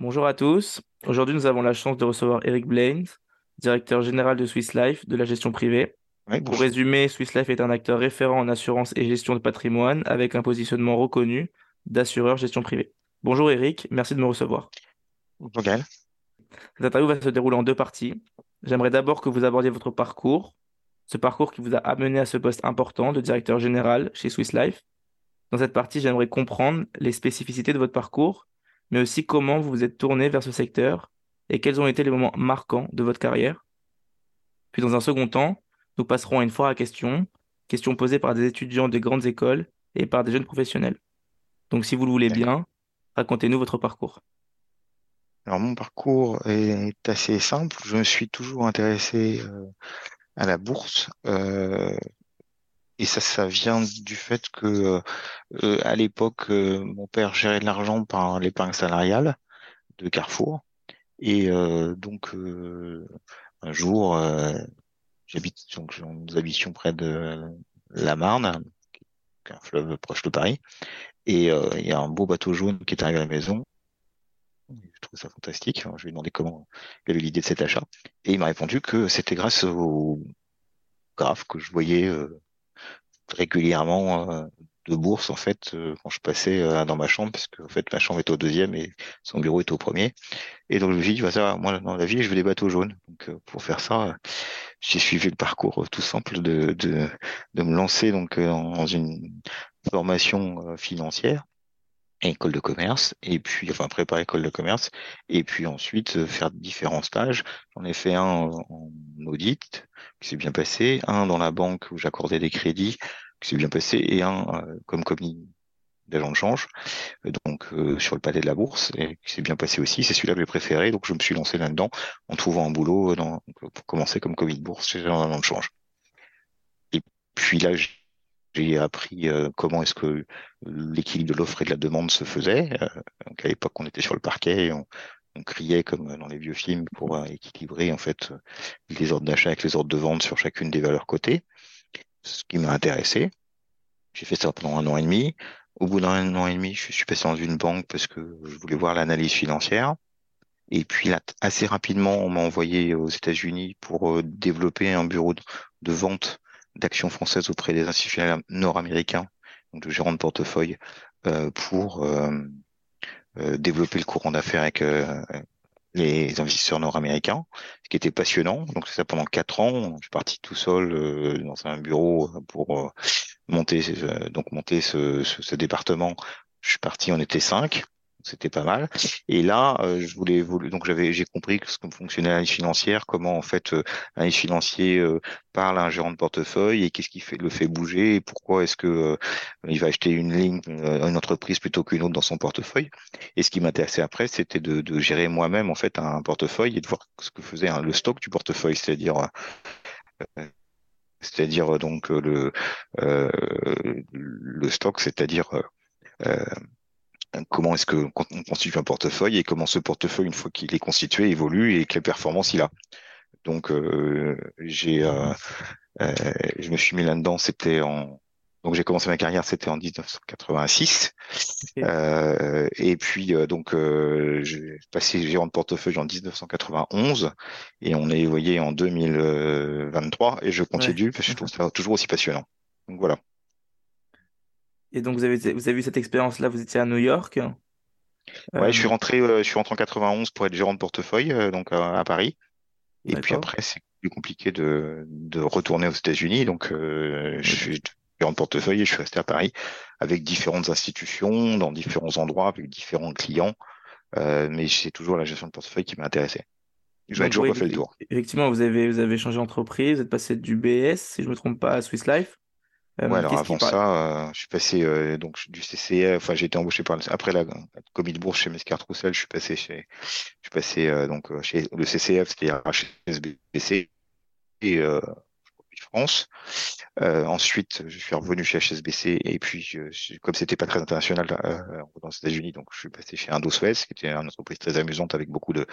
Bonjour à tous. Aujourd'hui, nous avons la chance de recevoir Eric Blaine, directeur général de Swiss Life de la gestion privée. Pour résumer, Swiss Life est un acteur référent en assurance et gestion de patrimoine avec un positionnement reconnu d'assureur gestion privée. Bonjour Eric, merci de me recevoir. Bonjour Gaël. Cette interview va se dérouler en deux parties. J'aimerais d'abord que vous abordiez votre parcours, ce parcours qui vous a amené à ce poste important de directeur général chez Swiss Life. Dans cette partie, j'aimerais comprendre les spécificités de votre parcours, mais aussi comment vous vous êtes tourné vers ce secteur et quels ont été les moments marquants de votre carrière. Puis dans un second temps, nous passerons à une foire à questions, questions posées par des étudiants de grandes écoles et par des jeunes professionnels. Donc si vous le voulez bien, racontez-nous votre parcours. Alors mon parcours est assez simple. Je me suis toujours intéressé euh, à la bourse euh, et ça, ça vient du fait que euh, à l'époque, euh, mon père gérait de l'argent par l'épargne salariale de Carrefour et euh, donc euh, un jour, euh, j'habite donc nous habitions près de la Marne, qui est un fleuve proche de Paris, et euh, il y a un beau bateau jaune qui est arrivé à la maison. Je trouve ça fantastique. Je lui ai demandé comment il avait l'idée de cet achat. Et il m'a répondu que c'était grâce au graphe que je voyais euh, régulièrement euh, de bourse, en fait, euh, quand je passais euh, dans ma chambre, parce que en fait, ma chambre était au deuxième et son bureau était au premier. Et donc, je me suis dit, bah, ça, moi, dans la vie, je veux des bateaux jaunes. Donc, pour faire ça, j'ai suivi le parcours tout simple de, de, de me lancer donc dans une formation financière école de commerce et puis enfin préparer école de commerce et puis ensuite euh, faire différents stages. J'en ai fait un en en audit qui s'est bien passé, un dans la banque où j'accordais des crédits qui s'est bien passé et un euh, comme commis d'agent de change euh, donc euh, sur le palais de la bourse et qui s'est bien passé aussi. C'est celui-là que j'ai préféré donc je me suis lancé là-dedans en trouvant un boulot dans, pour commencer comme commis de bourse chez un agent de change. Et puis là j'ai j'ai appris euh, comment est-ce que l'équilibre de l'offre et de la demande se faisait. Euh, donc à l'époque, on était sur le parquet, et on, on criait comme dans les vieux films pour euh, équilibrer en fait les ordres d'achat avec les ordres de vente sur chacune des valeurs cotées, ce qui m'a intéressé. J'ai fait ça pendant un an et demi. Au bout d'un an et demi, je suis passé dans une banque parce que je voulais voir l'analyse financière. Et puis là, assez rapidement, on m'a envoyé aux États-Unis pour développer un bureau de vente d'actions françaises auprès des institutionnels nord-américains, donc de gérants de portefeuille, euh, pour euh, euh, développer le courant d'affaires avec les investisseurs nord-américains, ce qui était passionnant. Donc c'est ça pendant quatre ans. Je suis parti tout seul euh, dans un bureau pour monter euh, donc monter ce, ce, ce département. Je suis parti, on était cinq. C'était pas mal. Et là, euh, je voulais. Donc j'avais, j'ai compris ce que fonctionnait l'analyse financière, comment en fait euh, l'analyse financier euh, parle à un gérant de portefeuille et qu'est-ce qui fait, le fait bouger et pourquoi est-ce que euh, il va acheter une ligne, euh, une entreprise plutôt qu'une autre dans son portefeuille. Et ce qui m'intéressait après, c'était de, de gérer moi-même en fait un portefeuille et de voir ce que faisait hein, le stock du portefeuille, c'est-à-dire euh, c'est-à-dire donc le le stock, c'est-à-dire euh, comment est-ce que on constitue un portefeuille et comment ce portefeuille, une fois qu'il est constitué, évolue et quelle performance il a. Donc euh, j'ai euh, euh, je me suis mis là-dedans, c'était en donc j'ai commencé ma carrière, c'était en 1986. Ok. Euh, et puis euh, donc euh, j'ai passé gérant de portefeuille en 1991 et on est voyé en 2023 et je Ouais. continue parce que je trouve ça toujours aussi passionnant. Donc voilà. Et donc vous avez, vous avez eu cette expérience-là, vous étiez à New York. Ouais, je suis Euh, rentré, euh, je suis rentré en 91 pour être gérant de portefeuille euh, donc à, Paris. Et puis après, c'est plus compliqué de, de retourner aux États-Unis. Donc, je suis gérant de portefeuille et je suis resté à Paris avec différentes institutions, dans différents endroits, avec différents clients. Mais c'est toujours la gestion de portefeuille qui m'a intéressé. Je n'ai toujours oui, pas fait le tour. effectivement, vous avez, vous avez changé d'entreprise, vous êtes passé du BS, si je ne me trompe pas, à Swiss Life. Ouais, Euh, alors avant ça, euh, je suis passé euh, donc du CCF, enfin j'ai été embauché par le- après la, commis de bourse chez Mescart Roussel, je suis passé chez je suis passé euh, donc chez le CCF, c'est-à-dire HSBC et France. Ensuite, je suis revenu chez HSBC et puis je- comme c'était pas très international dans les États-Unis, donc je suis passé chez Indosuez, qui était une entreprise très amusante avec beaucoup de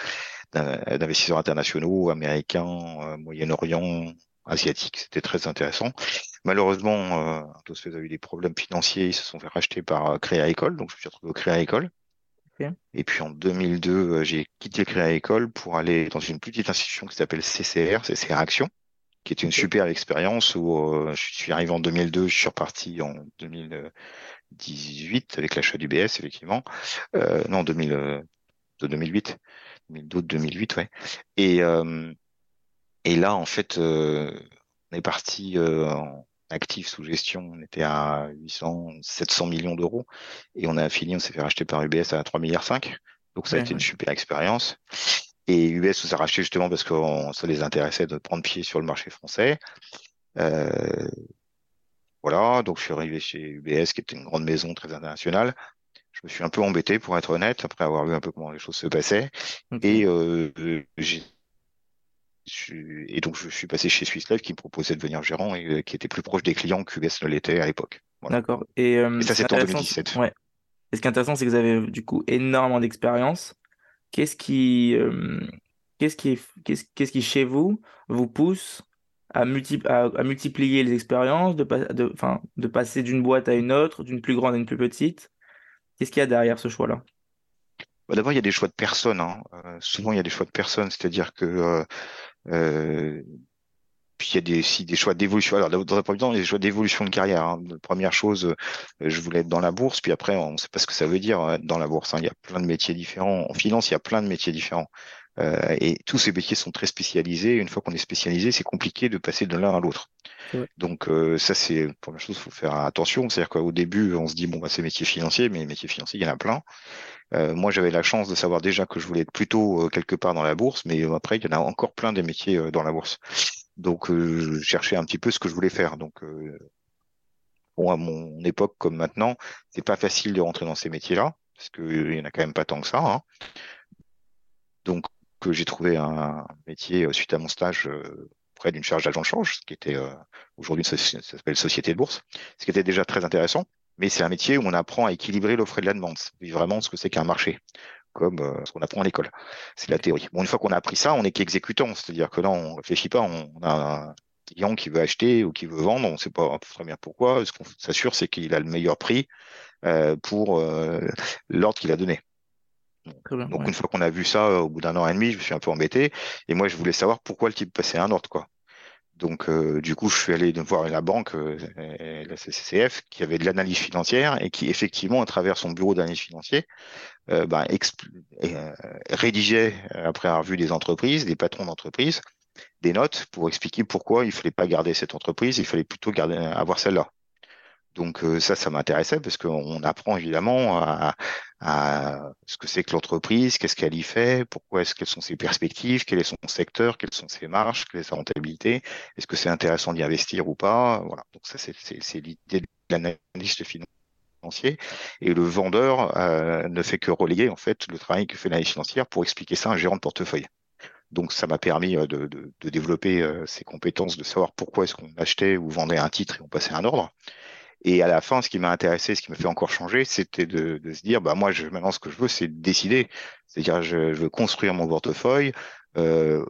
d'in- d'investisseurs internationaux, américains, Moyen-Orient, asiatiques. C'était très intéressant. Malheureusement, euh, Indosuez a eu des problèmes financiers, ils se sont fait racheter par euh, Crédit Agricole, donc je me suis retrouvé au Crédit Agricole. Ok. Et puis en 2002, euh, j'ai quitté le Crédit Agricole pour aller dans une petite institution qui s'appelle CCR, CCR Action, qui était une Ok. super expérience où euh, je suis arrivé en 2002, je suis reparti en 2018 avec l'achat du BS, effectivement. Euh, non, 2000, euh, de 2008, 2002-2008, ouais. Et, euh, et là, en fait, euh, on est parti euh, en actif sous gestion, on était à 800, 700 millions d'euros, et on a fini, on s'est fait racheter par UBS à 3 milliards 5. Donc ça a Ouais, été une super expérience. Et UBS nous a racheté justement parce que on- ça les intéressait de prendre pied sur le marché français. Euh, voilà, donc je suis arrivé chez UBS, qui était une grande maison très internationale. Je me suis un peu embêté, pour être honnête, après avoir vu un peu comment les choses se passaient. Et, euh, j'ai, et donc, je suis passé chez Swiss Life qui me proposait de devenir gérant et euh, qui était plus proche des clients qu'UBS ne l'était à l'époque. Voilà. D'accord. Et euh, Et ça, c'était en intéressant, c'est- 2017. ouais. Et ce qui est intéressant, c'est que vous avez du coup énormément d'expérience. Qu'est-ce qui, euh, qu'est-ce qui, qu'est-ce, qu'est-ce qui chez vous vous pousse à, multi- à, à multiplier les expériences, de, pas- de, passer d'une boîte à une autre, d'une plus grande à une plus petite? Qu'est-ce qu'il y a derrière ce choix-là? Bah, D'abord, il y a des choix de personnes. hein. Euh, souvent, il y a des choix de personnes, c'est-à-dire que euh, puis il y a des, des choix d'évolution. Alors, dans un premier temps, des choix d'évolution de carrière. hein. Première chose, euh, je voulais être dans la bourse, puis après, on ne sait pas ce que ça veut dire euh, être dans la bourse. hein. Il y a plein de métiers différents. En finance, il y a plein de métiers différents. Euh, et tous ces métiers sont très spécialisés. Une fois qu'on est spécialisé, c'est compliqué de passer de l'un à l'autre. Donc euh, ça, c'est la première chose, faut faire attention. C'est-à-dire qu'au début, on se dit, bon, bah, c'est métier financier, mais les métiers financiers, il y en a plein. Euh, moi, j'avais la chance de savoir déjà que je voulais être plutôt euh, quelque part dans la bourse, mais euh, après, il y en a encore plein des métiers euh, dans la bourse. Donc, euh, je cherchais un petit peu ce que je voulais faire. Donc, euh, bon, à mon époque comme maintenant, c'est pas facile de rentrer dans ces métiers-là, parce qu'il y en a quand même pas tant que ça. hein. Donc, que j'ai trouvé un métier euh, suite à mon stage euh, près d'une charge d'agent de change, ce qui était euh, aujourd'hui une ça s'appelle société de bourse, ce qui était déjà très intéressant. Mais c'est un métier où on apprend à équilibrer l'offre et de la demande, vraiment ce que c'est qu'un marché, comme euh, ce qu'on apprend à l'école. C'est la théorie. Bon, une fois qu'on a appris ça, on est qu'exécutant, c'est-à-dire que là, on réfléchit pas, on, on a un client qui veut acheter ou qui veut vendre, on ne sait pas très bien pourquoi. Ce qu'on s'assure, c'est qu'il a le meilleur prix euh, pour euh, l'ordre qu'il a donné. Très bien. Donc ouais. une fois qu'on a vu ça, euh, au bout d'un an et demi, je me suis un peu embêté. Et moi, je voulais savoir pourquoi le type passait un ordre, quoi. Donc euh, du coup, je suis allé voir la banque, euh, la CCCF, qui avait de l'analyse financière et qui effectivement, à travers son bureau d'analyse financière, euh, expl- euh, rédigeait, après avoir vu des entreprises, des patrons d'entreprises, des notes pour expliquer pourquoi il fallait pas garder cette entreprise, il fallait plutôt garder, avoir celle-là. Donc euh, ça, ça m'intéressait parce qu'on apprend évidemment à, ce que c'est que l'entreprise, qu'est-ce qu'elle y fait, pourquoi est-ce quelles sont ses perspectives, quel est son secteur, quelles sont ses marges, quelle est sa rentabilité, est-ce que c'est intéressant d'y investir ou pas. Voilà. Donc ça, c'est l'idée de l'analyste financier. Et le vendeur euh, ne fait que relayer en fait le travail que fait l'analyse financière pour expliquer ça à un gérant de portefeuille. Donc ça m'a permis euh, de développer euh, ces compétences, de savoir pourquoi est-ce qu'on achetait ou vendait un titre et on passait un ordre. Et à la fin, ce qui m'a intéressé, ce qui m'a fait encore changer, c'était de, de se dire, bah moi, je, maintenant, ce que je veux, c'est décider. C'est-à-dire, je, je veux construire mon portefeuille, euh,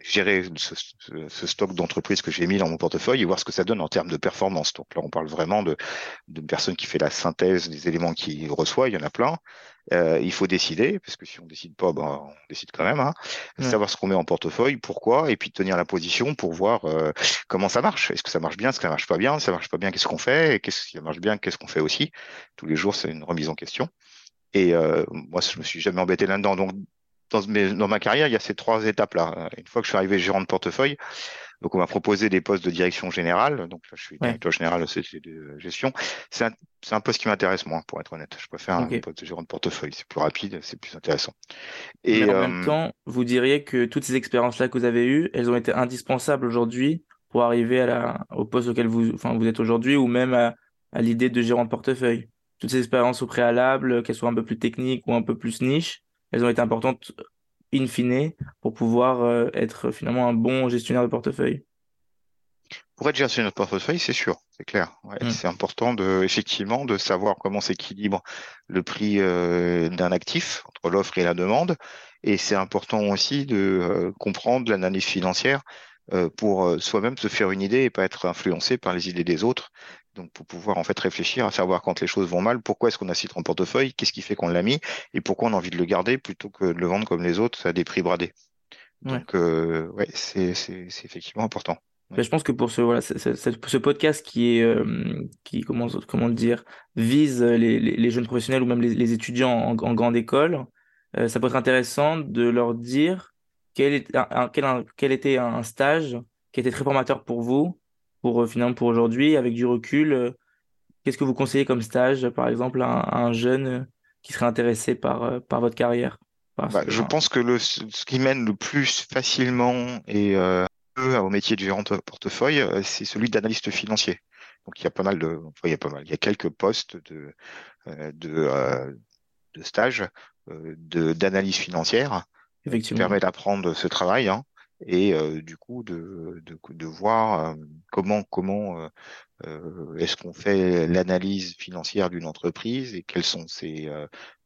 gérer ce, ce, ce stock d'entreprises que j'ai mis dans mon portefeuille et voir ce que ça donne en termes de performance. Donc là, on parle vraiment de d'une personne qui fait la synthèse des éléments qu'il reçoit. Il y en a plein. Euh, il faut décider, parce que si on décide pas, ben, on décide quand même. Hein. Ouais. Savoir ce qu'on met en portefeuille, pourquoi, et puis tenir la position pour voir euh, comment ça marche. Est-ce que ça marche bien, est-ce que ça marche pas bien, si ça marche pas bien, qu'est-ce qu'on fait, et qu'est-ce qui marche bien, qu'est-ce qu'on fait aussi. Tous les jours, c'est une remise en question. Et euh, moi, je me suis jamais embêté là-dedans. Donc, dans, mes, dans ma carrière, il y a ces trois étapes-là. Une fois que je suis arrivé gérant de portefeuille, donc on m'a proposé des postes de direction générale. Donc là, je suis Ouais. directeur général de société de gestion. C'est un, poste qui m'intéresse moins, pour être honnête. Je préfère un poste de gérant de portefeuille. C'est plus rapide, c'est plus intéressant. Et Mais en euh, même temps, vous diriez que toutes ces expériences-là que vous avez eues, elles ont été indispensables aujourd'hui pour arriver à la, au poste auquel vous, enfin, vous êtes aujourd'hui ou même à, à l'idée de gérant de portefeuille. Toutes ces expériences au préalable, qu'elles soient un peu plus techniques ou un peu plus niches, elles ont été importantes in fine pour pouvoir euh, être finalement un bon gestionnaire de portefeuille. Pour être gestionnaire de portefeuille, c'est sûr, c'est clair. Ouais, Mm. C'est important de, effectivement, de savoir comment s'équilibre le prix euh, d'un actif entre l'offre et la demande. Et c'est important aussi de euh, comprendre l'analyse financière euh, pour soi-même se faire une idée et pas être influencé par les idées des autres. Donc, pour pouvoir en fait réfléchir à savoir quand les choses vont mal, pourquoi est-ce qu'on a ce titre en portefeuille, qu'est-ce qui fait qu'on l'a mis et pourquoi on a envie de le garder plutôt que de le vendre comme les autres à des prix bradés. Donc, euh, ouais, c'est effectivement important. Ben, je pense que pour ce, voilà, ce, podcast qui est, euh, qui, comment, comment le dire, vise les, les, jeunes professionnels ou même les, étudiants en, grande école, euh, ça peut être intéressant de leur dire quel, est, un, quel, quel était un stage qui était très formateur pour vous, pour euh, finalement pour aujourd'hui, avec du recul. Qu'est-ce que vous conseillez comme stage, par exemple, à, un jeune qui serait intéressé par, par votre carrière? Bah, je pense que le, ce qui mène le plus facilement et au métier de gérant de portefeuille, euh, c'est celui d'analyste financier. Donc il y a pas mal de, il y a pas mal, il y a quelques postes de euh, de, euh, de stage d'analyse financière qui permet d'apprendre ce travail hein, et du coup de, de, de voir comment comment est-ce qu'on fait l'analyse financière d'une entreprise et quelles sont ses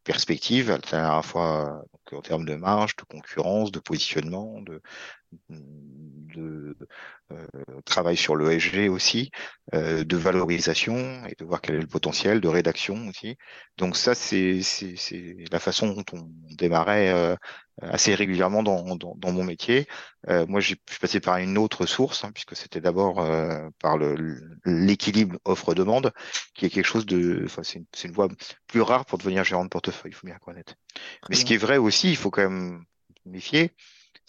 perspectives à la fois en termes de marge, de concurrence, de positionnement, de, de euh, travail sur le SG aussi, euh, de valorisation et de voir quel est le potentiel, de rédaction aussi. Donc ça, c'est la façon dont on démarrait euh, assez régulièrement dans, dans, dans mon métier. Euh, moi, je suis passé par une autre source, hein, puisque c'était d'abord euh, par l'équilibre offre-demande, qui est quelque chose de, enfin, c'est une, une, voie plus rare pour devenir gérant de portefeuille, il faut bien reconnaître. Mais ce qui est vrai aussi, il faut quand même méfier,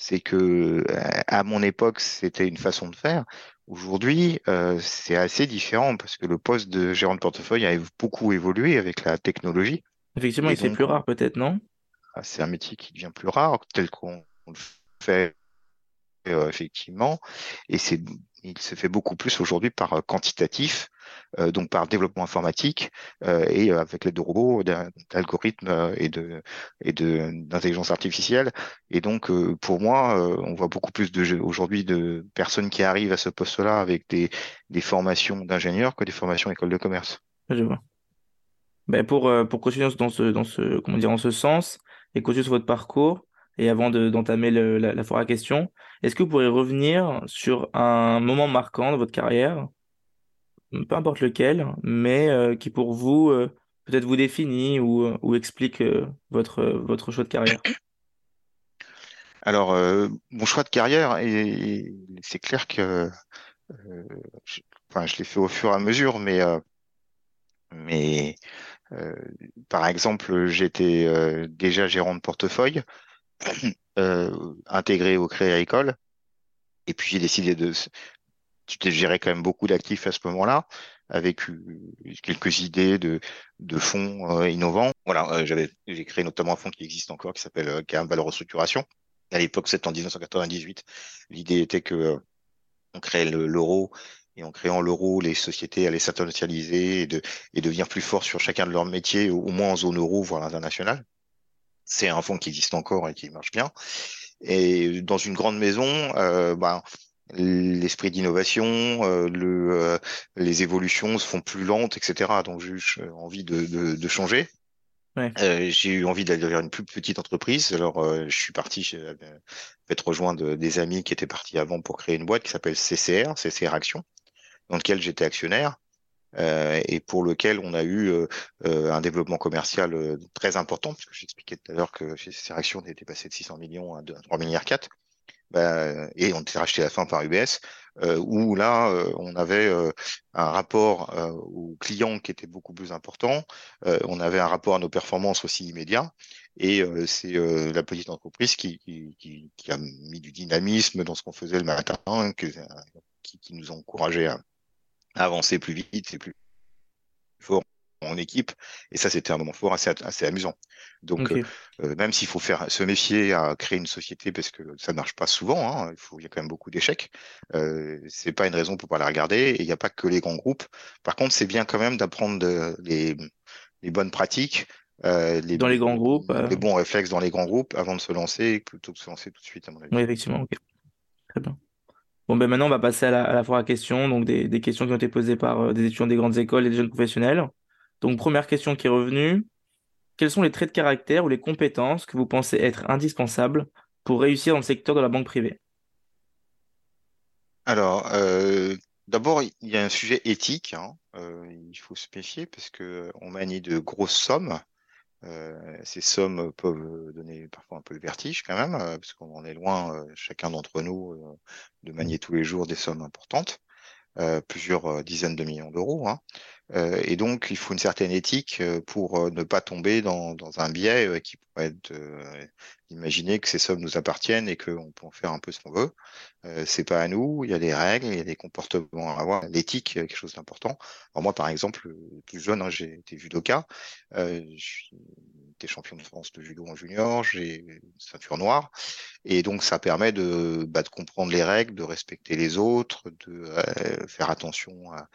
c'est que à mon époque, c'était une façon de faire. Aujourd'hui, euh, c'est assez différent parce que le poste de gérant de portefeuille a beaucoup évolué avec la technologie. Effectivement, il c'est plus rare peut-être, non? Ah, C'est un métier qui devient plus rare, tel qu'on le fait euh, effectivement, et c'est il se fait beaucoup plus aujourd'hui par euh, quantitatif, euh, donc par développement informatique euh, et avec l'aide de robots, d'algorithmes et de et de d'intelligence artificielle. Et donc pour moi, on voit beaucoup plus de aujourd'hui de personnes qui arrivent à ce poste-là avec des des formations d'ingénieurs que des formations école de commerce. Je vois. Ben pour pour continuer dans ce dans ce comment dire en ce sens et continuer sur votre parcours et avant d'entamer la, la foire à questions, est-ce que vous pourriez revenir sur un moment marquant de votre carrière, peu importe lequel, mais euh, qui pour vous euh, peut-être vous définit ou, euh, explique votre, votre choix de carrière? Alors, mon choix de carrière, c'est clair que je, enfin, je l'ai fait au fur et à mesure, mais, mais par exemple, j'étais déjà gérant de portefeuille. euh, intégré au Créa École. Et puis j'ai décidé de, de gérer quand même beaucoup d'actifs à ce moment-là, avec euh, quelques idées de, de fonds euh, innovants. Voilà, euh, j'avais j'ai créé notamment un fonds qui existe encore, qui s'appelle euh, qui Valeur Restructuration. À l'époque, c'était en 1998. L'idée était que on créait l'euro et en créant l'euro, les sociétés allaient s'internationaliser et, de, et devenir plus forts sur chacun de leurs métiers, au moins en zone euro, voire internationale c'est un fonds qui existe encore et qui marche bien. Et dans une grande maison, euh, ben, l'esprit d'innovation, euh, le, euh, les évolutions se font plus lentes, etc. Donc j'ai eu envie de, de, de changer. Ouais. Euh, j'ai eu envie d'aller vers une plus petite entreprise. Alors je suis parti, j'ai fait rejoindre des amis qui étaient partis avant pour créer une boîte qui s'appelle CCR, CCR Action, dans lequel j'étais actionnaire. Euh, et pour lequel on a eu euh, euh, un développement commercial très important, puisque j'expliquais tout à l'heure que chez Seraction, on était passé de 600 millions à 3 milliards 4. Bah, et on était racheté à la fin par UBS, euh, où là, euh, on avait euh, un rapport aux clients qui était beaucoup plus important, on avait un rapport à nos performances aussi immédiat, et c'est la petite entreprise qui, qui, qui, a mis du dynamisme dans ce qu'on faisait le matin, qui, qui nous a encouragé à, avancer plus vite et plus fort en équipe. Et ça, c'était un moment fort assez, assez amusant. Donc, euh, euh, même s'il faut faire se méfier à créer une société parce que ça ne marche pas souvent, hein, il, faut, il y a quand même beaucoup d'échecs. Euh, c'est pas une raison pour pas la regarder. Et il n'y a pas que les grands groupes. Par contre, c'est bien quand même d'apprendre les, les bonnes pratiques. Euh, les, dans les grands groupes. Les bons réflexes dans les grands groupes avant de se lancer plutôt que de se lancer tout de suite, à mon avis. Oui, effectivement. Très bien. Bon, ben maintenant, on va passer à la, à la fois à questions, donc des, des, questions qui ont été posées par euh, des étudiants des grandes écoles et des jeunes professionnels. Donc, première question qui est revenue. Quels sont les traits de caractère ou les compétences que vous pensez être indispensables pour réussir dans le secteur de la banque privée? Alors, euh, d'abord, il y a un sujet éthique. Hein. il faut se méfier parce que on manie de grosses sommes. ces sommes peuvent donner parfois un peu le vertige quand même, parce qu'on est loin, chacun d'entre nous, de manier tous les jours des sommes importantes. Plusieurs dizaines de millions d'euros. Hein. Euh, et donc, il faut une certaine éthique euh, pour euh, ne pas tomber dans, dans un biais qui pourrait être d'imaginer que ces sommes nous appartiennent et qu'on peut en faire un peu ce qu'on veut. Euh, c'est pas à nous. Il y a des règles, il y a des comportements à avoir. L'éthique, quelque chose d'important. Alors moi, par exemple, plus jeune, hein, j'ai été judoka. Euh, été champion de France de judo en junior. J'ai une ceinture noire. Et donc, ça permet de, bah, de comprendre les règles, de respecter les autres, de faire attention à,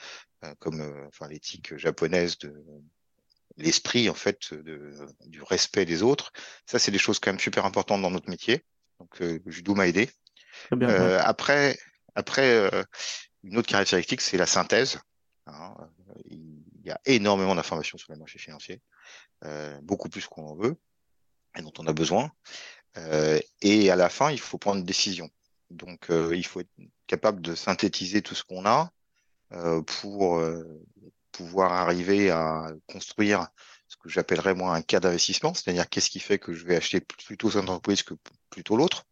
euh, comme euh, enfin l'éthique japonaise de l'esprit en fait de, du respect des autres. Ça, c'est des choses quand même super importantes dans notre métier. Donc, euh, le judo m'a aidé. euh, Après, après une autre caractéristique, c'est la synthèse. Hein. Il y a énormément d'informations sur les marchés financiers, euh, beaucoup plus qu'on en veut et dont on a besoin. Euh, et à la fin, il faut prendre une décision. Donc, il faut être capable de synthétiser tout ce qu'on a euh, pour euh, pouvoir arriver à construire ce que j'appellerais moi un cas d'investissement, c'est-à-dire qu'est-ce qui fait que je vais acheter plutôt cette entreprise que plutôt l'autre.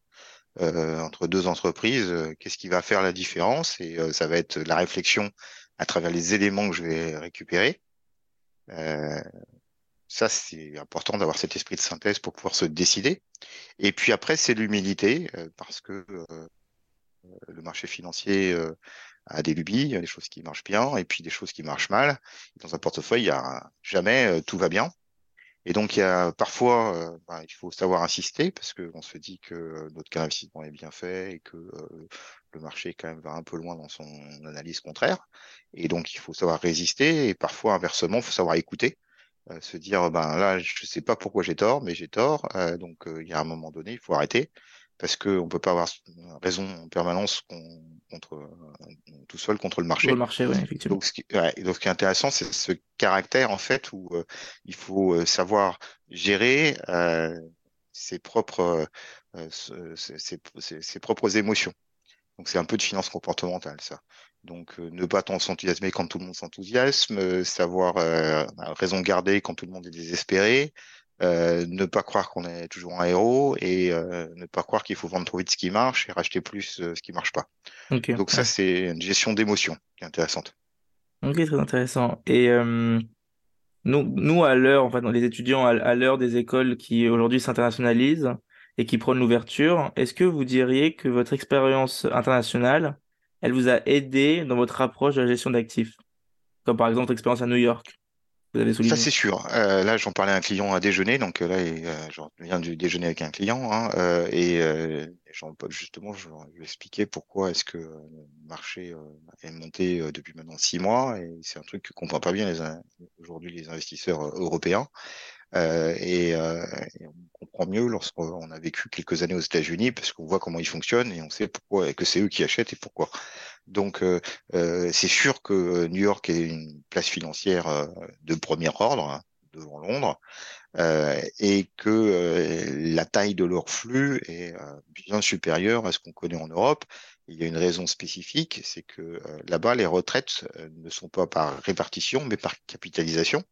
Euh, entre deux entreprises, euh, qu'est-ce qui va faire la différence? Et ça va être la réflexion à travers les éléments que je vais récupérer. Euh, ça, c'est important d'avoir cet esprit de synthèse pour pouvoir se décider. Et puis après, c'est l'humilité, parce que le marché financier à des lubies, il y a des choses qui marchent bien et puis des choses qui marchent mal. Dans un portefeuille, il y a jamais euh, tout va bien. Et donc, il y a parfois, euh, ben, il faut savoir insister parce qu'on se dit que notre cas d'investissement est bien fait et que euh, le marché quand même va un peu loin dans son analyse contraire. Et donc, il faut savoir résister et parfois, inversement, il faut savoir écouter. Se dire, ben là, je sais pas pourquoi j'ai tort, mais j'ai tort. donc, il y a un moment donné, il faut arrêter parce qu'on ne peut pas avoir raison en permanence contre, euh, tout seul contre le marché. Le marché, oui, effectivement. Donc, ce qui, donc, ce qui est intéressant, c'est ce caractère, en fait, où euh, il faut euh, savoir gérer ses, propres, ses, ses, propres émotions. Donc, c'est un peu de finance comportementale, ça. Donc, ne pas s'enthousiasmer quand tout le monde s'enthousiasme, savoir raison garder quand tout le monde est désespéré, euh, ne pas croire qu'on est toujours un héros et euh, ne pas croire qu'il faut vendre trop vite ce qui marche et racheter plus euh, ce qui marche pas. Donc ça, c'est une gestion d'émotion qui est intéressante. Ok, très intéressant. Et nous, nous, à l'heure, enfin, dans les étudiants, à, l'heure des écoles qui aujourd'hui s'internationalisent et qui prônent l'ouverture, est-ce que vous diriez que votre expérience internationale, elle vous a aidé dans votre approche de la gestion d'actifs? Comme par exemple votre expérience à New York ça, c'est sûr. Euh, là, j'en parlais à un client à déjeuner, donc euh, là, euh, je viens du déjeuner avec un client, hein, euh, et euh, justement, je, lui expliquais pourquoi est-ce que le marché est monté depuis maintenant six mois, et c'est un truc que comprennent pas bien aujourd'hui les investisseurs européens. Euh, et, euh, et, on comprend mieux lorsqu'on a vécu quelques années aux États-Unis parce qu'on voit comment ils fonctionnent et on sait pourquoi et que c'est eux qui achètent et pourquoi. Donc euh, euh c'est sûr que New York est une place financière euh, de premier ordre hein, devant Londres et que la taille de leur flux est bien supérieure à ce qu'on connaît en Europe. Il y a une raison spécifique, c'est que là-bas les retraites ne sont pas par répartition mais par capitalisation.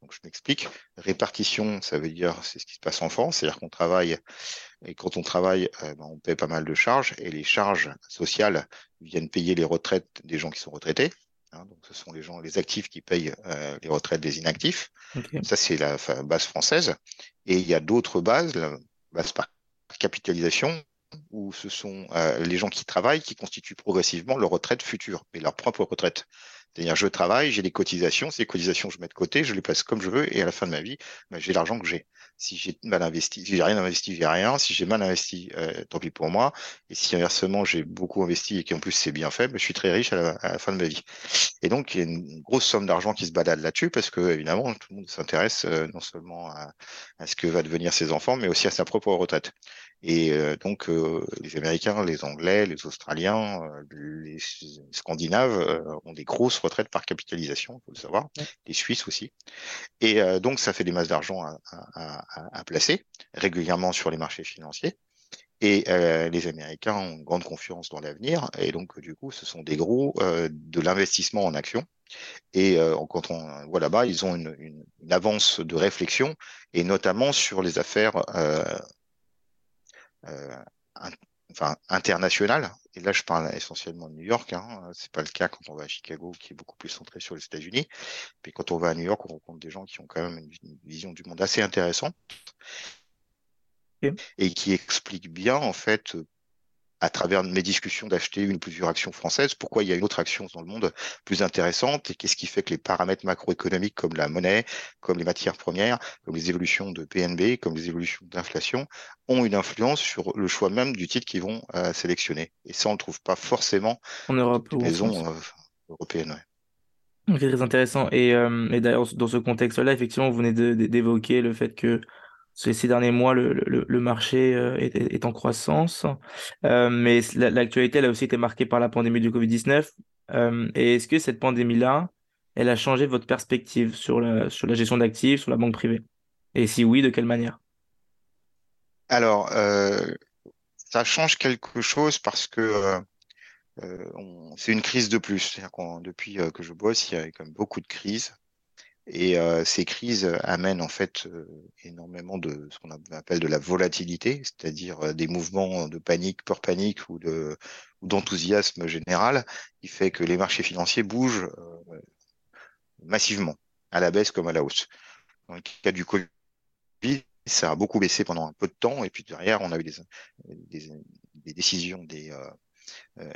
Donc, je m'explique. Répartition, ça veut dire, c'est ce qui se passe en France, c'est-à-dire qu'on travaille, et quand on travaille, euh, ben, on paie pas mal de charges, et les charges sociales viennent payer les retraites des gens qui sont retraités. Hein, donc, ce sont les gens, les actifs qui payent euh, les retraites des inactifs. Ça, c'est la base française. Et il y a d'autres bases, la base par capitalisation, où ce sont euh, les gens qui travaillent qui constituent progressivement leur retraite future, mais leur propre retraite. C'est-à-dire, je travaille, j'ai des cotisations, ces cotisations, je mets de côté, je les place comme je veux, et à la fin de ma vie, ben, j'ai l'argent que j'ai. Si j'ai mal investi, si j'ai rien investi, j'ai rien. Si j'ai mal investi, euh, tant pis pour moi. Et si inversement, j'ai beaucoup investi et qu'en plus c'est bien fait, ben, je suis très riche à la, fin de ma vie. Et donc, il y a une grosse somme d'argent qui se balade là-dessus, parce que, évidemment, tout le monde s'intéresse euh, non seulement à, à, ce que va devenir ses enfants, mais aussi à sa propre retraite. Et euh, donc, euh, les Américains, les Anglais, les Australiens, euh, les Scandinaves ont des grosses retraites par capitalisation, il faut le savoir, les Suisses aussi. Et donc, ça fait des masses d'argent à, à, à, placer régulièrement sur les marchés financiers. Et euh, les Américains ont grande confiance dans l'avenir. Et donc, du coup, ce sont des gros euh, de l'investissement en actions. Et euh, quand on voit là-bas, ils ont une, une, une, avance de réflexion, et notamment sur les affaires euh, in, enfin, internationales. Et là, je parle essentiellement de New York. Hein. C'est pas le cas quand on va à Chicago, qui est beaucoup plus centré sur les États-Unis. Puis quand on va à New York, on rencontre des gens qui ont quand même une, une vision du monde assez intéressante et qui expliquent bien en fait à travers mes discussions d'acheter une ou plusieurs actions françaises, pourquoi il y a une autre action dans le monde plus intéressante et qu'est-ce qui fait que les paramètres macroéconomiques comme la monnaie, comme les matières premières, comme les évolutions de PNB, comme les évolutions d'inflation ont une influence sur le choix même du titre qu'ils vont euh, sélectionner. Et ça, on ne le trouve pas forcément en Europe ou raisons euh, européennes. Ouais. C'est très intéressant. Et, euh, et d'ailleurs, dans ce contexte-là, effectivement, vous venez d'évoquer le fait que ces derniers mois, le, le, marché euh, est, en croissance. Euh, mais l'actualité, elle a aussi été marquée par la pandémie du Covid-19. Euh, et est-ce que cette pandémie-là, elle a changé votre perspective sur la, gestion d'actifs, sur la banque privée? Et si oui, de quelle manière? Alors, ça change quelque chose parce que c'est une crise de plus. Depuis que je bosse, il y a quand même beaucoup de crises. Et euh, ces crises amènent en fait euh, énormément de ce qu'on appelle de la volatilité, c'est-à-dire euh, des mouvements de panique, peur panique ou de ou d'enthousiasme général, qui fait que les marchés financiers bougent euh, massivement, à la baisse comme à la hausse. Dans le cas du Covid, ça a beaucoup baissé pendant un peu de temps, et puis derrière, on a eu des, des, des décisions des euh,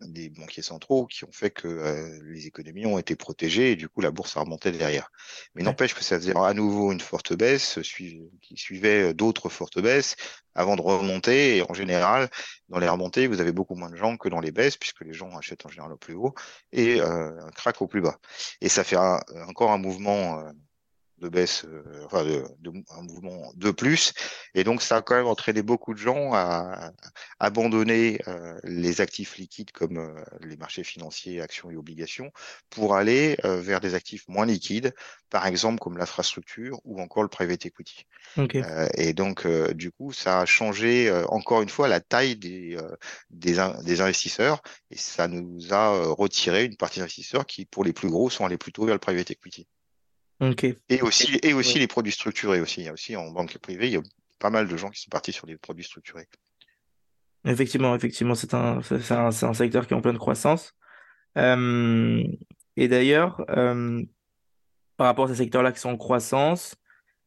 des banquiers centraux qui ont fait que euh, les économies ont été protégées et du coup la bourse a remonté derrière. Mais ouais. n'empêche que ça faisait à nouveau une forte baisse qui suivait euh, d'autres fortes baisses avant de remonter et en général dans les remontées vous avez beaucoup moins de gens que dans les baisses puisque les gens achètent en général au plus haut et euh, un crack au plus bas. Et ça fait un, encore un mouvement euh, de baisse, euh, enfin de, de, un mouvement de plus. Et donc ça a quand même entraîné beaucoup de gens à, à abandonner euh, les actifs liquides comme euh, les marchés financiers, actions et obligations, pour aller euh, vers des actifs moins liquides, par exemple comme l'infrastructure ou encore le private equity. Okay. Euh, et donc du coup ça a changé encore une fois la taille des, des, des, investisseurs et ça nous a retiré une partie d'investisseurs qui pour les plus gros sont allés plutôt vers le private equity. Okay. Et aussi, et aussi ouais. les produits structurés aussi. Il y a aussi en banque privée, il y a pas mal de gens qui sont partis sur les produits structurés. Effectivement, effectivement, c'est un, un, un, secteur qui est en pleine croissance. Euh, et d'ailleurs, euh, par rapport à ces secteurs-là qui sont en croissance,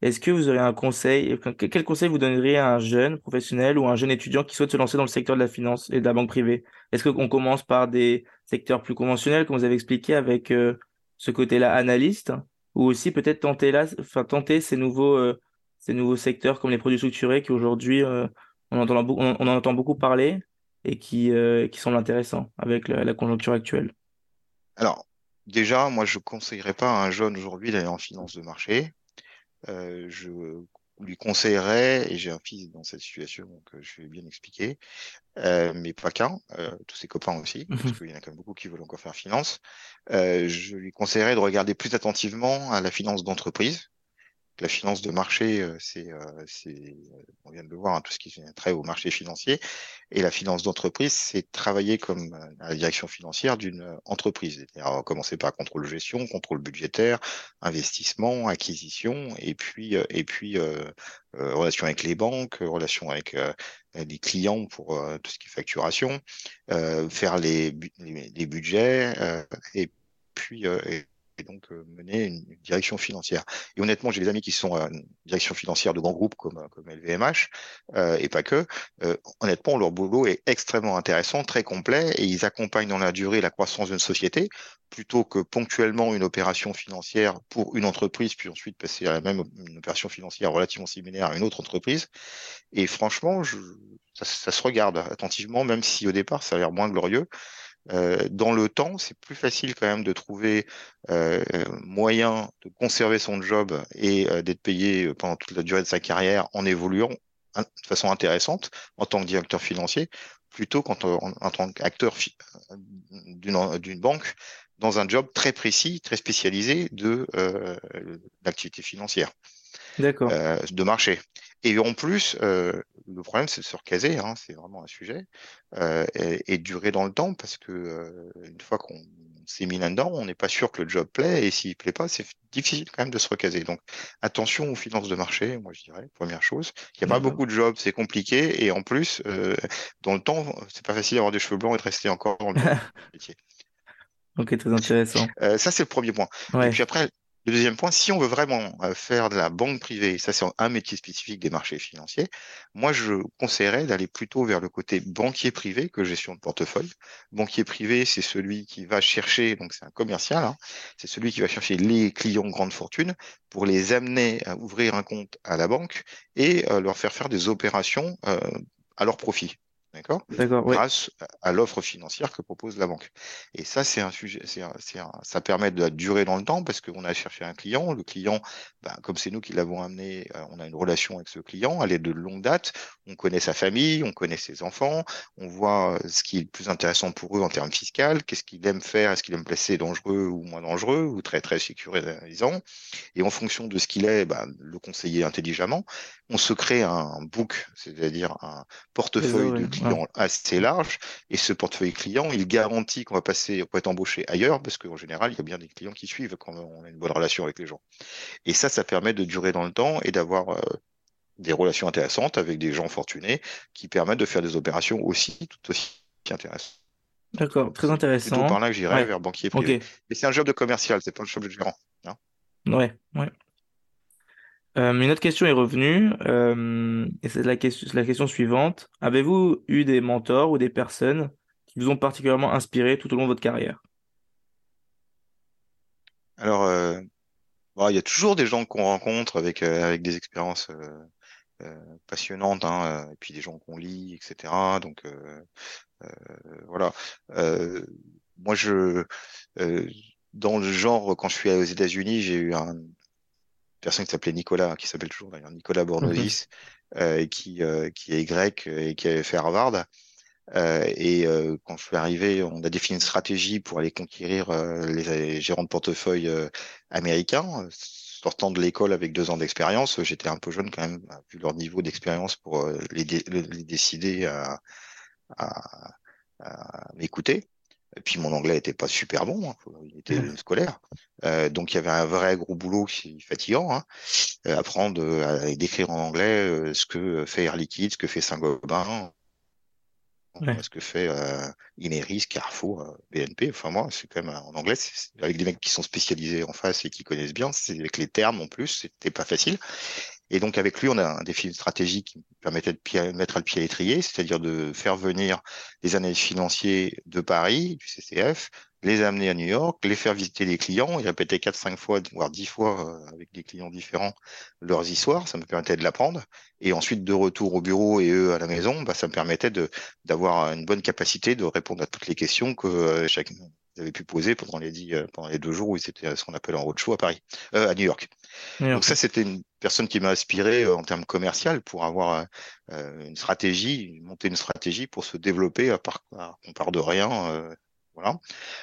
est-ce que vous aurez un conseil, quel conseil vous donneriez à un jeune professionnel ou un jeune étudiant qui souhaite se lancer dans le secteur de la finance et de la banque privée? Est-ce qu'on commence par des secteurs plus conventionnels, comme vous avez expliqué, avec euh, ce côté-là analyste? Ou aussi peut-être tenter là, enfin tenter ces nouveaux, euh, ces nouveaux secteurs comme les produits structurés qui aujourd'hui euh, on, entend, on, en entend beaucoup parler et qui, euh, qui semblent intéressants avec la, conjoncture actuelle. Alors déjà, moi je conseillerais pas à un jeune aujourd'hui d'aller en finance de marché. je lui conseillerais, et j'ai un fils dans cette situation, donc je vais bien expliquer, euh, mais pas qu'un, euh, tous ses copains aussi, parce mhm. qu'il y en a quand même beaucoup qui veulent encore faire finance. Euh, je lui conseillerais de regarder plus attentivement à la finance d'entreprise. La finance de marché, c'est, on vient de le voir, hein, tout ce qui est trait au marché financier. Et la finance d'entreprise, c'est travailler comme à la direction financière d'une entreprise. Alors, commencer par contrôle gestion, contrôle budgétaire, investissement, acquisition, et puis, et puis euh, euh, relation avec les banques, relation avec euh, les clients pour euh, tout ce qui est facturation, faire les, les, les budgets, et puis et, et donc euh, mener une, une, direction financière. Et honnêtement, j'ai des amis qui sont euh, direction financière de grands groupes comme, comme LVMH, euh, et pas que. Euh, honnêtement, leur boulot est extrêmement intéressant, très complet, et ils accompagnent dans la durée la croissance d'une société, plutôt que ponctuellement une opération financière pour une entreprise, puis ensuite passer à la même une opération financière relativement similaire à une autre entreprise. Et franchement, je, ça se regarde attentivement, même si au départ, ça a l'air moins glorieux. Euh, dans le temps, c'est plus facile quand même de trouver euh, moyen de conserver son job et euh, d'être payé pendant toute la durée de sa carrière en évoluant hein, de façon intéressante en tant que directeur financier, plutôt qu'en en tant qu'acteur d'une banque dans un job très précis, très spécialisé de euh, l'activité financière. Euh, de marché. Et en plus, euh, le problème, c'est de se recaser, hein, c'est vraiment un sujet, euh, et, et, durer dans le temps, parce que euh, une fois qu'on s'est mis là-dedans, on n'est pas sûr que le job plaît, et s'il plaît pas, c'est difficile quand même de se recaser. Donc, attention aux finances de marché, moi je dirais, première chose. Il n'y a pas beaucoup de jobs, c'est compliqué, et en plus, euh, dans le temps, c'est pas facile d'avoir des cheveux blancs et de rester encore dans le métier. Ok, très intéressant. Euh, ça, c'est le premier point. Et puis après, le deuxième point, si on veut vraiment euh, faire de la banque privée, ça c'est un métier spécifique des marchés financiers, moi je conseillerais d'aller plutôt vers le côté banquier privé que gestion de portefeuille. Banquier privé, c'est celui qui va chercher, donc c'est un commercial, hein, c'est celui qui va chercher les clients grande fortune pour les amener à ouvrir un compte à la banque et euh, leur faire faire des opérations euh, à leur profit. D'accord? Grâce à l'offre financière que propose la banque. Et ça, c'est un sujet, c'est ça permet de durer dans le temps parce qu'on a cherché un client. Le client, ben, comme c'est nous qui l'avons amené, euh, on a une relation avec ce client. Elle est de longue date. On connaît sa famille, on connaît ses enfants. On voit euh, ce qui est le plus intéressant pour eux en termes fiscaux. Qu'est-ce qu'il aime faire? Est-ce qu'il aime placer dangereux ou moins dangereux ou très, très sécurisant? Et en fonction de ce qu'il est, ben, le conseiller intelligemment. On se crée un book, c'est-à-dire un portefeuille de client assez large. Et ce portefeuille client, il garantit qu'on va passer, on va être embauché ailleurs, parce qu'en général, il y a bien des clients qui suivent quand on a une bonne relation avec les gens. Et ça, ça permet de durer dans le temps et d'avoir euh, des relations intéressantes avec des gens fortunés qui permettent de faire des opérations aussi tout aussi intéressantes. D'accord, très intéressant. C'est par là que j'irai vers banquier privé. Mais c'est un job de commercial, c'est pas un job de gérant. Hein ouais, ouais. Euh, une autre question est revenue, euh, et c'est la question, suivante. Avez-vous eu des mentors ou des personnes qui vous ont particulièrement inspiré tout au long de votre carrière? Alors, euh, il y a toujours des gens qu'on rencontre avec, avec des expériences passionnantes, hein, et puis des gens qu'on lit, etc. Donc, voilà. moi, je, dans le genre, quand je suis aux États-Unis, j'ai eu un, personne qui s'appelait Nicolas, qui s'appelle toujours d'ailleurs Nicolas Bornosis, euh, qui, euh, qui est grec et qui avait fait Harvard. Euh, et quand je suis arrivé, on a défini une stratégie pour aller conquérir les gérants de portefeuille américains. Sortant de l'école avec deux ans d'expérience, j'étais un peu jeune quand même, vu leur niveau d'expérience pour les, les, décider à, à, à m'écouter. Et puis mon anglais était pas super bon, hein, il était mmh. scolaire. Euh, donc il y avait un vrai gros boulot qui fatigant. Hein. Euh, apprendre à décrire en anglais euh, ce que fait Air Liquide, ce que fait Saint-Gobain, ce que fait euh, Ineris, Carrefour, BNP. Enfin moi, c'est quand même en anglais, avec des mecs qui sont spécialisés en face et qui connaissent bien. C'est avec les termes en plus, c'était pas facile. Et donc avec lui, on a un défi stratégique qui permettait de mettre le pied à l'étrier, c'est-à-dire de faire venir les analystes financiers de Paris, du CCF, les amener à New York, les faire visiter les clients, et répéter quatre, cinq fois, voire dix fois euh, avec des clients différents leurs histoires, ça me permettait de l'apprendre. Et ensuite, de retour au bureau et eux à la maison, bah, ça me permettait de d'avoir une bonne capacité de répondre à toutes les questions que euh, chacun avait pu poser pendant les dix, euh, pendant les deux jours où ils étaient ce qu'on appelle en roadshow à Paris, à New York. Donc ça, c'était une personne qui m'a inspiré en termes commercial pour avoir une stratégie, monter une stratégie pour se développer à part qu'on part de rien voilà.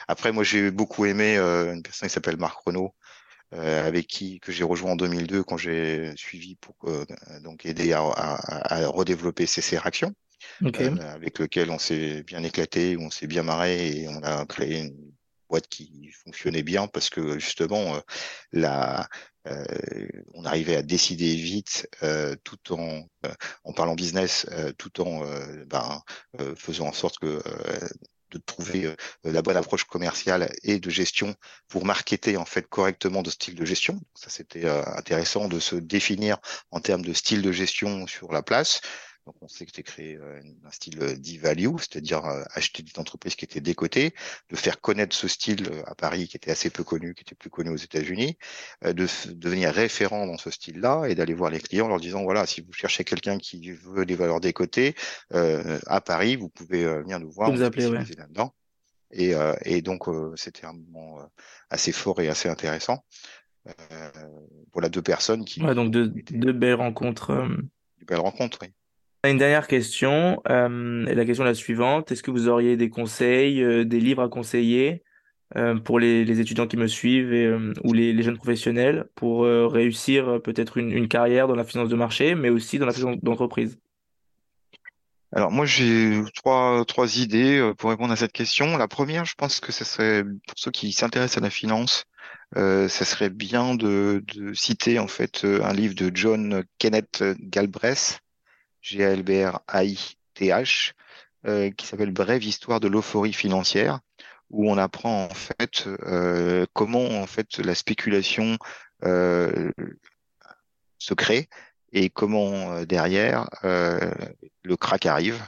Après, moi, j'ai beaucoup aimé euh, une personne qui s'appelle Marc Renault, euh, avec qui que j'ai rejoint en 2002 quand j'ai suivi pour euh, donc aider à, à, redévelopper CCR Action, avec lequel on s'est bien éclaté, on s'est bien marré et on a créé une boîte qui fonctionnait bien parce que justement la on arrivait à décider vite tout en en parlant business tout en ben, faisant en sorte que de trouver euh, la bonne approche commerciale et de gestion pour marketer en fait correctement de style de gestion. Ça c'était euh, intéressant de se définir en termes de style de gestion sur la place. Donc, on sait que tu créé euh, un style d'e-value, c'est-à-dire acheter des entreprises qui étaient décotées, de faire connaître ce style à Paris qui était assez peu connu, qui était plus connu aux États-Unis, de devenir référent dans ce style-là et d'aller voir les clients en leur disant voilà, si vous cherchez quelqu'un qui veut des valeurs décotées à Paris, vous pouvez venir nous voir. Vous appeler, là-dedans. Et, et donc, c'était un moment assez fort et assez intéressant. voilà deux personnes qui. Ouais, donc deux, deux belles rencontres. Deux belles rencontres, oui. Une dernière question, euh, la question est la suivante. Est-ce que vous auriez des conseils, euh, des livres à conseiller euh, pour les, étudiants qui me suivent ou les, jeunes professionnels pour réussir peut-être une, carrière dans la finance de marché, mais aussi dans la finance d'entreprise? Alors moi j'ai trois trois idées pour répondre à cette question. La première, je pense que ce serait pour ceux qui s'intéressent à la finance, euh, ça serait bien de, de citer en fait un livre de John Kenneth Galbraith, G-A-L-B-R-A-I-T-H, euh, qui s'appelle Brève histoire de l'euphorie financière, où on apprend en fait euh, comment en fait la spéculation euh, se crée et comment euh, derrière le crack arrive.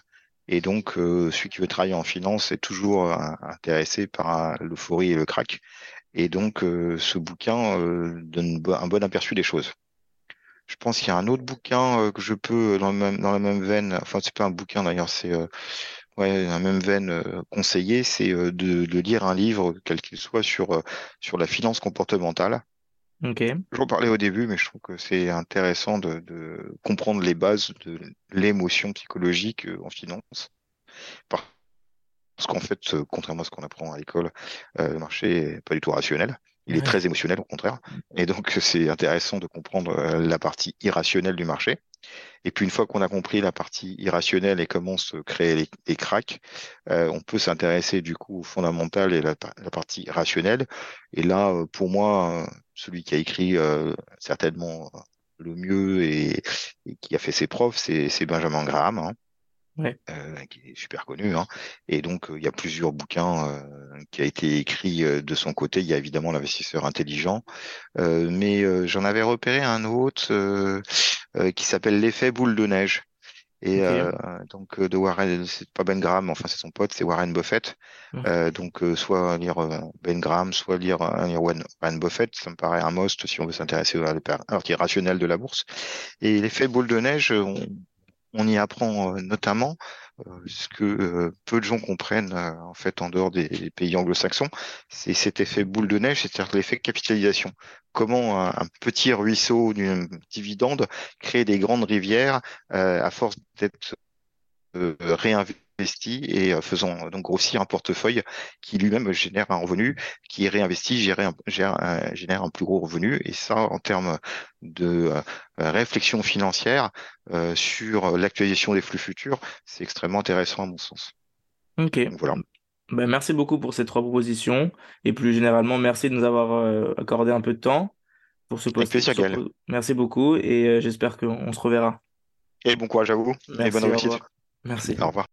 Et donc, celui qui veut travailler en finance est toujours intéressé par l'euphorie et le crack. Et donc, ce bouquin donne un bon aperçu des choses. Je pense qu'il y a un autre bouquin euh, que je peux, euh, dans le même, dans la même veine, enfin, c'est pas un bouquin d'ailleurs, c'est euh, ouais, dans la même veine euh, conseillé, c'est euh, de, de lire un livre, quel qu'il soit, sur, euh, sur la finance comportementale. Ok, J'en parlais au début, mais je trouve que c'est intéressant de, de comprendre les bases de l'émotion psychologique en finance. Parce qu'en fait, contrairement à ce qu'on apprend à l'école, euh, le marché est pas du tout rationnel. Il est très émotionnel, au contraire. Et donc, c'est intéressant de comprendre euh, la partie irrationnelle du marché. Et puis, une fois qu'on a compris la partie irrationnelle et comment se créer les, les cracks, euh, on peut s'intéresser du coup au fondamental et la, pa- la partie rationnelle. Et là, euh, pour moi, euh, celui qui a écrit euh, certainement le mieux et, et qui a fait ses c'est c'est Benjamin Graham, hein, ouais, euh, qui est super connu. Hein. Et donc, euh, il y a plusieurs bouquins euh, qui a été écrit euh, de son côté. Il y a évidemment l'investisseur intelligent, euh, mais euh, j'en avais repéré un autre euh, euh, qui s'appelle l'effet boule de neige. Et euh, donc de Warren, c'est pas Ben Graham, enfin c'est son pote, c'est Warren Buffett. ouais, Euh, donc euh, soit lire Ben Graham, soit lire, lire Warren Warren Buffett, ça me paraît un must si on veut s'intéresser à la partie rationnelle de la bourse. Et l'effet boule de neige, on, on y apprend euh, notamment euh, ce que euh, peu de gens comprennent en fait en dehors des, pays anglo-saxons, c'est cet effet boule de neige, c'est-à-dire l'effet capitalisation. Comment un, petit ruisseau d'une dividende crée des grandes rivières à force d'être euh, réinvesti et euh, faisant euh, donc grossir un portefeuille qui lui-même génère un revenu, qui est réinvesti, gère un, gère un- génère un plus gros revenu. Et ça, en termes de euh, réflexion financière euh, sur l'actualisation des flux futurs, c'est extrêmement intéressant à mon sens. ok. Donc voilà. Ben, merci beaucoup pour ces trois propositions et plus généralement, merci de nous avoir euh, accordé un peu de temps pour ce poste. plaisir, Gaël. Merci beaucoup et euh, j'espère qu'on on se reverra. Et bon courage à vous et bonne revoir. Merci. Au revoir.